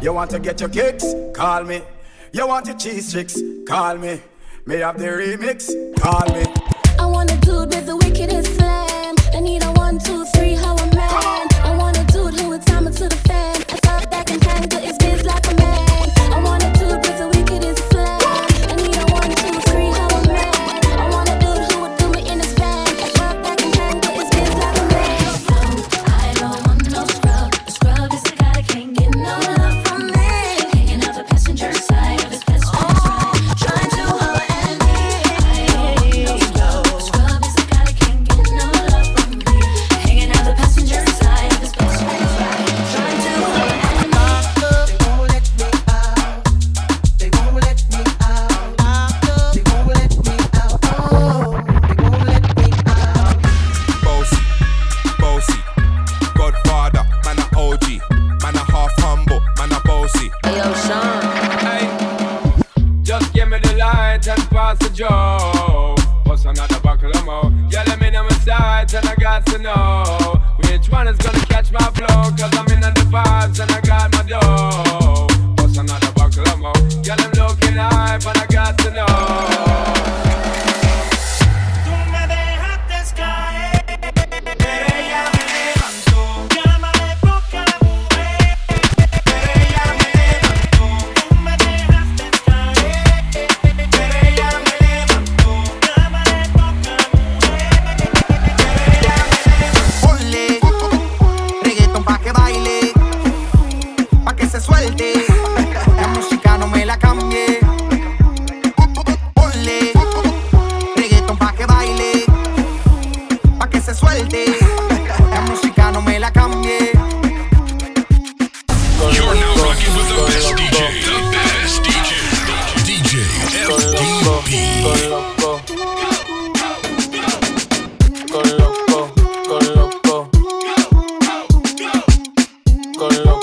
You want to get your kicks? Call me. You want your cheese tricks? Call me. May have the remix? Call me. I wanna do sight and pass the jaw. Bust another buckle of mo. Girl, I'm in my sight and I got to know. con lo